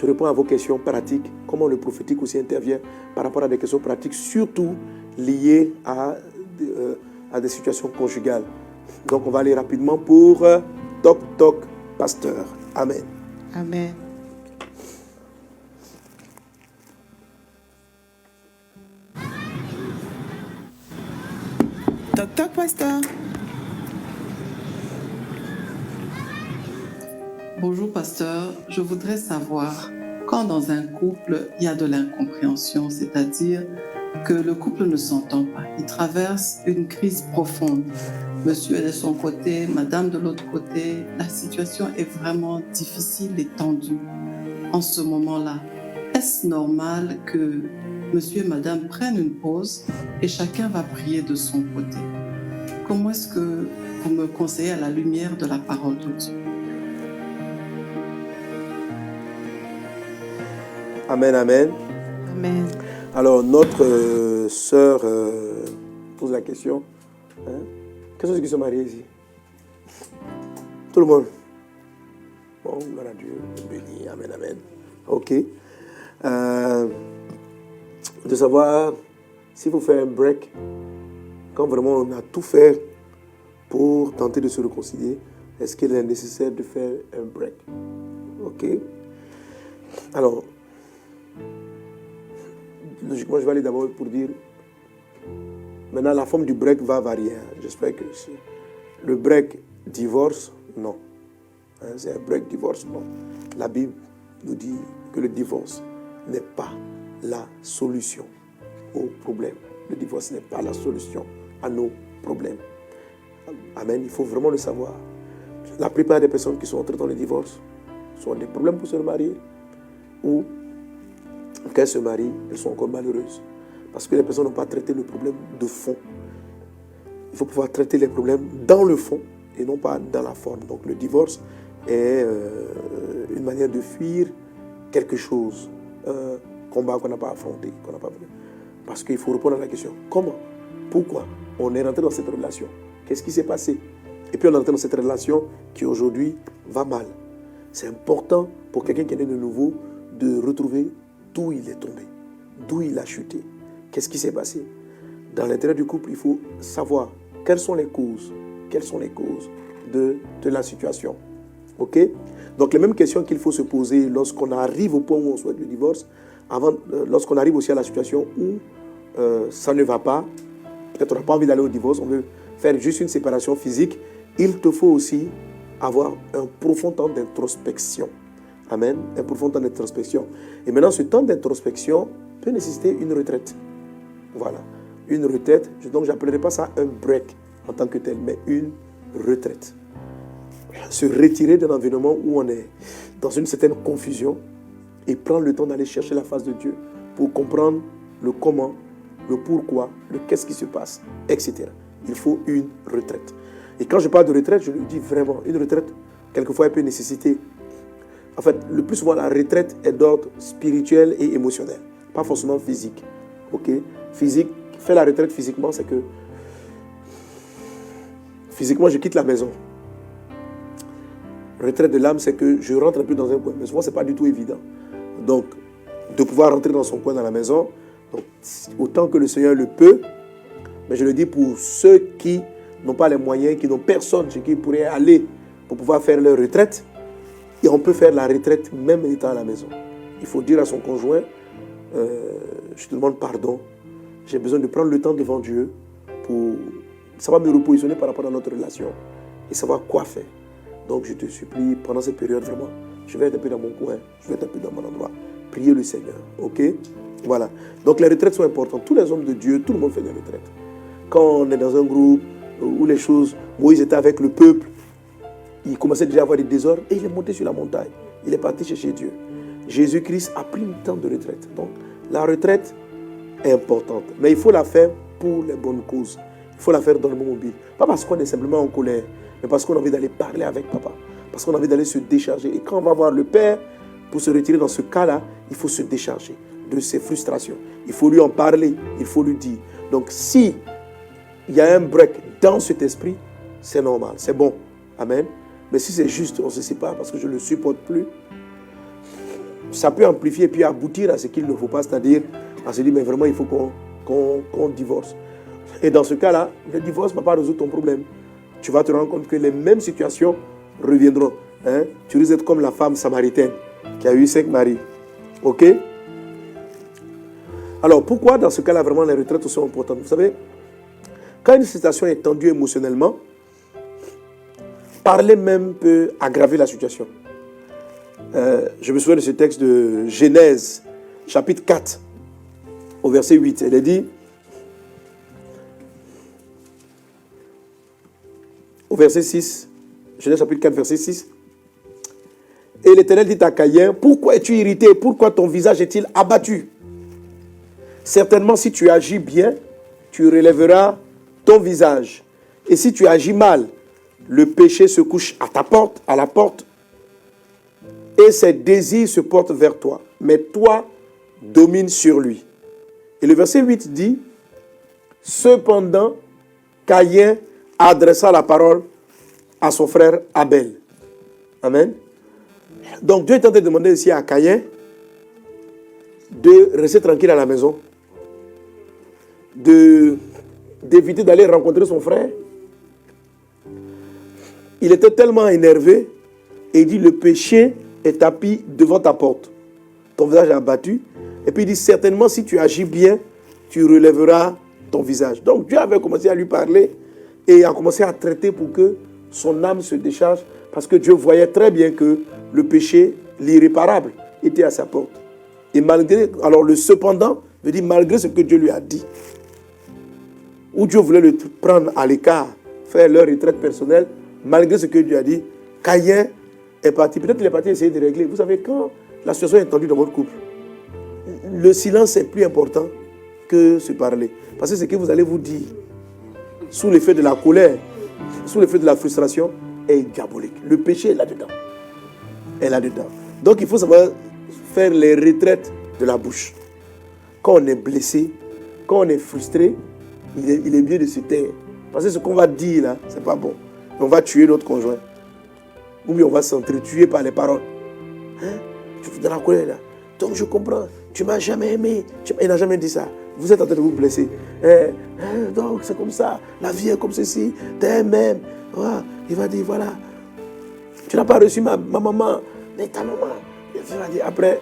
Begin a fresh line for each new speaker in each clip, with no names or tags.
je réponds à vos questions pratiques, comment le prophétique aussi intervient par rapport à des questions pratiques, surtout liées à, euh, à des situations conjugales. Donc on va aller rapidement pour euh, Toc Toc Pasteur. Amen.
Amen. Toc Toc Pasteur.
Bonjour pasteur, je voudrais savoir quand dans un couple il y a de l'incompréhension, c'est-à-dire que le couple ne s'entend pas, il traverse une crise profonde. Monsieur est de son côté, madame de l'autre côté, la situation est vraiment difficile et tendue en ce moment-là. Est-ce normal que monsieur et madame prennent une pause et chacun va prier de son côté? Comment est-ce que vous me conseillez à la lumière de la parole de Dieu?
Amen, amen.
Amen.
Alors, notre euh, sœur euh, pose la question. Hein? Quels sont ceux qui sont mariés ici? Tout le monde Bon, gloire à Dieu, béni, amen, amen. Ok. Euh, de savoir s'il faut faire un break, quand vraiment on a tout fait pour tenter de se réconcilier, est-ce qu'il est nécessaire de faire un break? Ok. Alors, logiquement, je vais aller d'abord pour dire. Maintenant, la forme du break va varier. hein. J'espère que le break divorce, non. Hein, C'est un break divorce, non. La Bible nous dit que le divorce n'est pas la solution au problème. Le divorce n'est pas la solution à nos problèmes. Amen. Il faut vraiment le savoir. La plupart des personnes qui sont entrées dans le divorce sont des problèmes pour se marier ou quand elles se marient, elles sont encore malheureuses. Parce que les personnes n'ont pas traité le problème de fond. Il faut pouvoir traiter les problèmes dans le fond et non pas dans la forme. Donc le divorce est euh, une manière de fuir quelque chose, un combat qu'on n'a pas affronté, qu'on n'a pas mené. Parce qu'il faut répondre à la question, comment Pourquoi on est rentré dans cette relation? Qu'est-ce qui s'est passé? Et puis on est rentré dans cette relation qui aujourd'hui va mal. C'est important pour quelqu'un qui est né de nouveau de retrouver d'où il est tombé, d'où il a chuté, qu'est-ce qui s'est passé? Dans l'intérêt du couple, il faut savoir quelles sont les causes, quelles sont les causes de, de la situation. OK? Donc les mêmes questions qu'il faut se poser lorsqu'on arrive au point où on souhaite le divorce, avant, euh, lorsqu'on arrive aussi à la situation où euh, ça ne va pas, peut-être on n'a pas envie d'aller au divorce, on veut faire juste une séparation physique, il te faut aussi avoir un profond temps d'introspection. Amen. Un profond temps d'introspection. Et maintenant, ce temps d'introspection peut nécessiter une retraite. Voilà. Une retraite. Donc, je n'appellerai pas ça un break en tant que tel, mais une retraite. Se retirer d'un environnement où on est dans une certaine confusion et prendre le temps d'aller chercher la face de Dieu pour comprendre le comment, le pourquoi, le qu'est-ce qui se passe, etc. Il faut une retraite. Et quand je parle de retraite, je le dis vraiment, une retraite, quelquefois, elle peut nécessiter en fait, le plus souvent, la retraite est d'ordre spirituel et émotionnel, pas forcément physique. Ok? Physique, faire la retraite physiquement, c'est que physiquement, je quitte la maison. Retraite de l'âme, c'est que je rentre un peu dans un coin. Mais souvent, ce n'est pas du tout évident. Donc, de pouvoir rentrer dans son coin dans la maison, autant que le Seigneur le peut, mais je le dis pour ceux qui n'ont pas les moyens, qui n'ont personne chez qui ils pourraient aller pour pouvoir faire leur retraite, et on peut faire la retraite même étant à la maison. Il faut dire à son conjoint, euh, je te demande pardon, j'ai besoin de prendre le temps devant Dieu pour savoir me repositionner par rapport à notre relation et savoir quoi faire. Donc je te supplie, pendant cette période vraiment, je vais être un peu dans mon coin, je vais être un peu dans mon endroit. Priez le Seigneur, ok? Voilà. Donc les retraites sont importantes. Tous les hommes de Dieu, tout le monde fait des retraites. Quand on est dans un groupe où les choses, Moïse était avec le peuple, il commençait déjà à avoir des désordres et il est monté sur la montagne. Il est parti chercher Dieu. Jésus-Christ a pris un temps de retraite. Donc, la retraite est importante. Mais il faut la faire pour les bonnes causes. Il faut la faire dans le bon mobile. Pas parce qu'on est simplement en colère, mais parce qu'on a envie d'aller parler avec papa. Parce qu'on a envie d'aller se décharger. Et quand on va voir le Père, pour se retirer dans ce cas-là, il faut se décharger de ses frustrations. Il faut lui en parler. Il faut lui dire. Donc, si il y a un break dans cet esprit, c'est normal. C'est bon. Amen. Mais si c'est juste, on se sépare parce que je ne le supporte plus, ça peut amplifier et puis aboutir à ce qu'il ne faut pas, c'est-à-dire à se dire, mais vraiment, il faut qu'on qu'on divorce. Et dans ce cas-là, le divorce ne va pas résoudre ton problème. Tu vas te rendre compte que les mêmes situations reviendront. hein. Tu risques d'être comme la femme samaritaine qui a eu cinq maris. OK? Alors, pourquoi dans ce cas-là, vraiment, les retraites sont importantes? Vous savez, quand une situation est tendue émotionnellement, parler même peut aggraver la situation. Euh, je me souviens de ce texte de Genèse, chapitre 4, au verset 8. Elle est dit, au verset 6, Genèse chapitre 4, verset 6, et l'Éternel dit à Caïn, pourquoi es-tu irrité? Pourquoi ton visage est-il abattu? Certainement, si tu agis bien, tu relèveras ton visage. Et si tu agis mal, le péché se couche à ta porte, à la porte, et ses désirs se portent vers toi. Mais toi, domine sur lui. Et le verset 8 dit, Cependant, Caïn adressa la parole à son frère Abel. Amen. Donc Dieu est en train de demander ici à Caïn de rester tranquille à la maison, d'éviter d'aller rencontrer son frère. Il était tellement énervé et il dit le péché est tapis devant ta porte. Ton visage est abattu. Et puis il dit certainement si tu agis bien, tu relèveras ton visage. Donc Dieu avait commencé à lui parler et a commencé à traiter pour que son âme se décharge parce que Dieu voyait très bien que le péché, l'irréparable, était à sa porte. Et malgré, alors le cependant veut dire malgré ce que Dieu lui a dit, où Dieu voulait le prendre à l'écart, faire leur retraite personnelle, malgré ce que Dieu a dit, Caïn est parti. Peut-être qu'il est parti essayer de régler. Vous savez, quand la situation est tendue dans votre couple, le silence est plus important que se parler. Parce que ce que vous allez vous dire, sous l'effet de la colère, sous l'effet de la frustration, est diabolique. Le péché est là-dedans. Est là-dedans. Donc il faut savoir faire les retraites de la bouche. Quand on est blessé, quand on est frustré, il est, il est mieux de se taire. Parce que ce qu'on va dire là, c'est pas bon. On va tuer notre conjoint. Ou bien on va s'entretuer par les paroles. Hein? Tu dans la colère là. Donc je comprends. Tu m'as jamais aimé. Il n'a jamais dit ça. Vous êtes en train de vous blesser. Eh, eh, donc c'est comme ça. La vie est comme ceci. T'es même. Il va dire voilà. Tu n'as pas reçu ma, ma maman. Mais ta maman. Il va dire, après,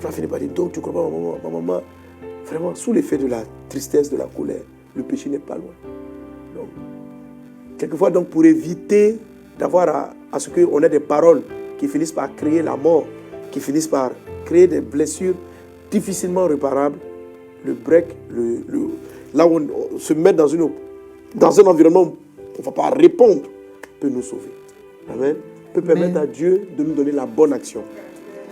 tu vas finir par dire donc tu comprends ma maman. Ma maman. Vraiment, sous l'effet de la tristesse, de la colère, le péché n'est pas loin. Donc, Quelquefois, donc, pour éviter d'avoir à, à ce qu'on ait des paroles qui finissent par créer la mort, qui finissent par créer des blessures difficilement réparables, le break, le, le- là où on, on se met dans, une, dans un environnement où on ne va pas répondre, peut nous sauver. Amen. Peut permettre à Dieu de nous donner la bonne action.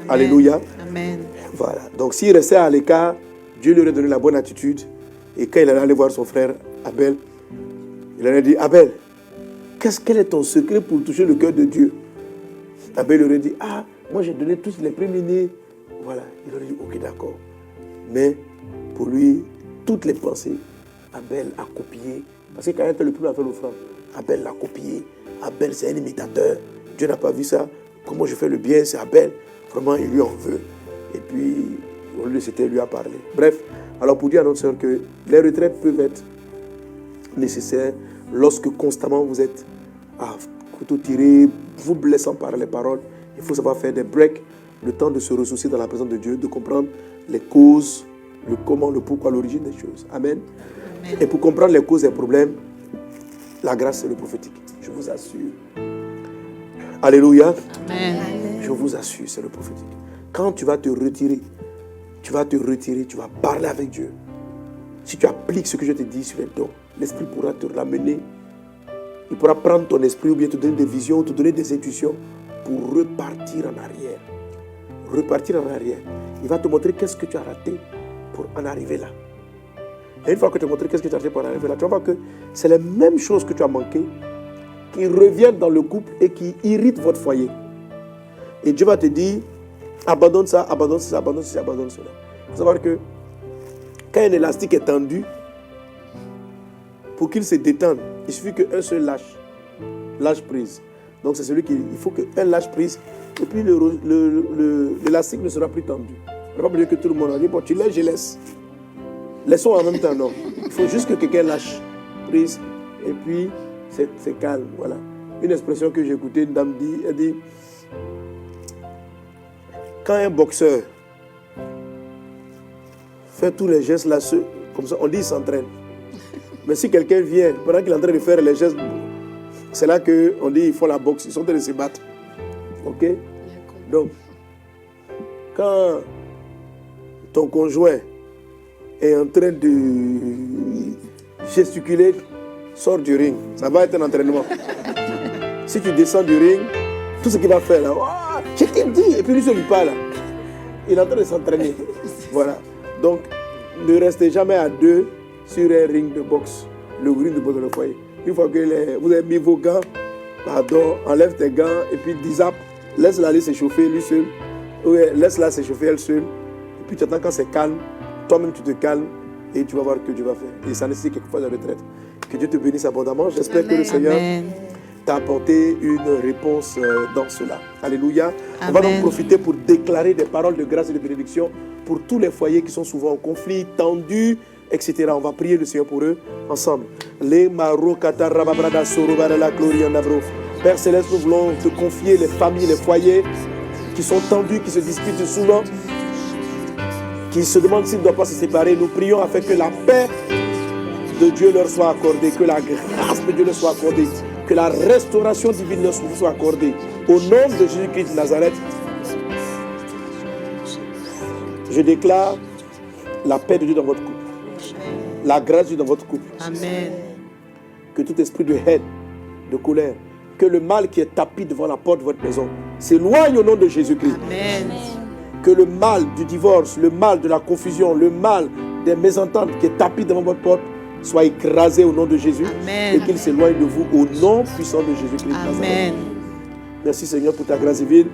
Alléluia.
Amen.
Voilà. Donc s'il restait à l'écart, Dieu lui aurait donné la bonne attitude. Et quand il allait aller voir son frère Abel, il allait dire, Abel, qu'est-ce quel est ton secret pour toucher le cœur de Dieu? Abel lui aurait dit, ah, moi j'ai donné tous les premiers-nés. Voilà. Il aurait dit, ok, d'accord. Mais pour lui, toutes les pensées, Abel a copié. Parce que quand il était le premier à faire l'offrande, Abel l'a copié. Abel, c'est un imitateur. Dieu n'a pas vu ça. Comment je fais le bien, c'est Abel. Vraiment, il lui en veut. Et puis, lieu de c'était lui a parlé. Bref, alors pour dire à notre soeur que les retraites peuvent être nécessaires lorsque constamment vous êtes à couteau tiré, vous blessant par les paroles. Il faut savoir faire des breaks, le temps de se ressourcer dans la présence de Dieu, de comprendre les causes, le comment, le pourquoi, l'origine des choses. Amen. Et pour comprendre les causes des problèmes, la grâce, c'est le prophétique. Je vous assure. Alléluia.
Amen.
Je vous assure, c'est le prophétique. Quand tu vas te retirer, tu vas te retirer, tu vas parler avec Dieu. Si tu appliques ce que je te dis sur les dons, l'Esprit pourra te ramener. Il pourra prendre ton esprit ou bien te donner des visions, te donner des intuitions pour repartir en arrière. Repartir en arrière. Il va te montrer qu'est-ce que tu as raté pour en arriver là. Et une fois que tu as montré qu'est-ce que tu as raté pour en arriver là, tu vas voir que c'est les mêmes choses que tu as manqué qui reviennent dans le couple et qui irritent votre foyer. Et Dieu va te dire, abandonne ça, abandonne ça, abandonne ça, abandonne cela. Il faut savoir que quand un élastique est tendu, pour qu'il se détende, il suffit qu'un seul lâche, lâche prise. Donc c'est celui qui il faut qu'un lâche prise et puis le, ro- le, le- l'élastique ne sera plus tendu. On n'a pas besoin que tout le monde a dit bon tu laisses, je laisse. Laissons en même temps, non. Il faut juste que quelqu'un lâche prise et puis c'est, calme. Voilà. Une expression que j'ai écoutée, une dame dit, elle dit quand un boxeur fait tous les gestes là, comme ça, on dit il s'entraîne. Mais si quelqu'un vient, pendant qu'il est en train de faire les gestes, c'est là qu'on dit il faut la boxe, ils sont en train de se battre. Ok? Donc, quand ton conjoint est en train de gesticuler, sors du ring. Ça va être un entraînement. si tu descends du ring, tout ce qu'il va faire là, Ouah, je t'ai dit, et puis lui se lui parle. Il est en train de s'entraîner. voilà. Donc, ne restez jamais à deux sur un ring de boxe. Le ring de boxe dans le foyer. Une fois que les- vous avez mis vos gants, pardon, enlève tes gants et puis disap, laisse-la aller s'échauffer lui seul. Oui, laisse-la s'échauffer elle seule. Et puis tu attends quand c'est calme, toi-même tu te calmes et tu vas voir que Dieu va faire. Et ça nécessite quelquefois la retraite. Que Dieu te bénisse abondamment. J'espère que le Seigneur t'a apporté une réponse euh, dans cela. Alléluia. On va donc profiter pour déclarer des paroles de grâce et de bénédiction pour tous les foyers qui sont souvent en conflit, tendus, On va prier le Seigneur pour eux ensemble. Les gloria. Père Céleste, nous voulons te confier les familles, les foyers qui sont tendus, qui se disputent souvent, qui se demandent s'ils ne doivent pas se séparer. Nous prions afin que la paix de Dieu leur soit accordée, que la grâce de Dieu leur soit accordée, que la restauration divine leur soit accordée. Au nom de Jésus-Christ de Nazareth, je déclare la paix de Dieu dans votre couple, la grâce dans votre couple,
Amen.
que tout esprit de haine, de colère, que le mal qui est tapis devant la porte de votre maison s'éloigne au nom de Jésus-Christ.
Amen.
Que le mal du divorce, le mal de la confusion, le mal des mésententes qui est tapis devant votre porte soit écrasé au nom de Jésus
Amen.
et qu'il s'éloigne de vous au nom puissant de Jésus-Christ.
Amen.
Merci Seigneur pour ta grâce divine.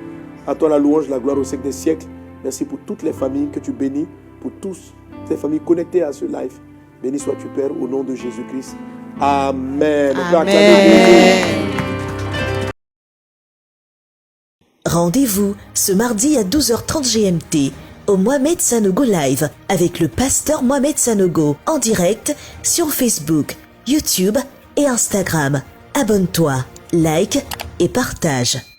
À toi la louange, la gloire au siècle des siècles. Merci pour toutes les familles que tu bénis, pour tous ces familles connectées à ce live. Béni sois-tu Père au nom de Jésus-Christ.
Amen.
Rendez-vous ce mardi à 12h30 GMT au Mohamed Sanogo Live avec le pasteur Mohamed Sanogo en direct sur Facebook, YouTube et Instagram. Abonne-toi, like et partage.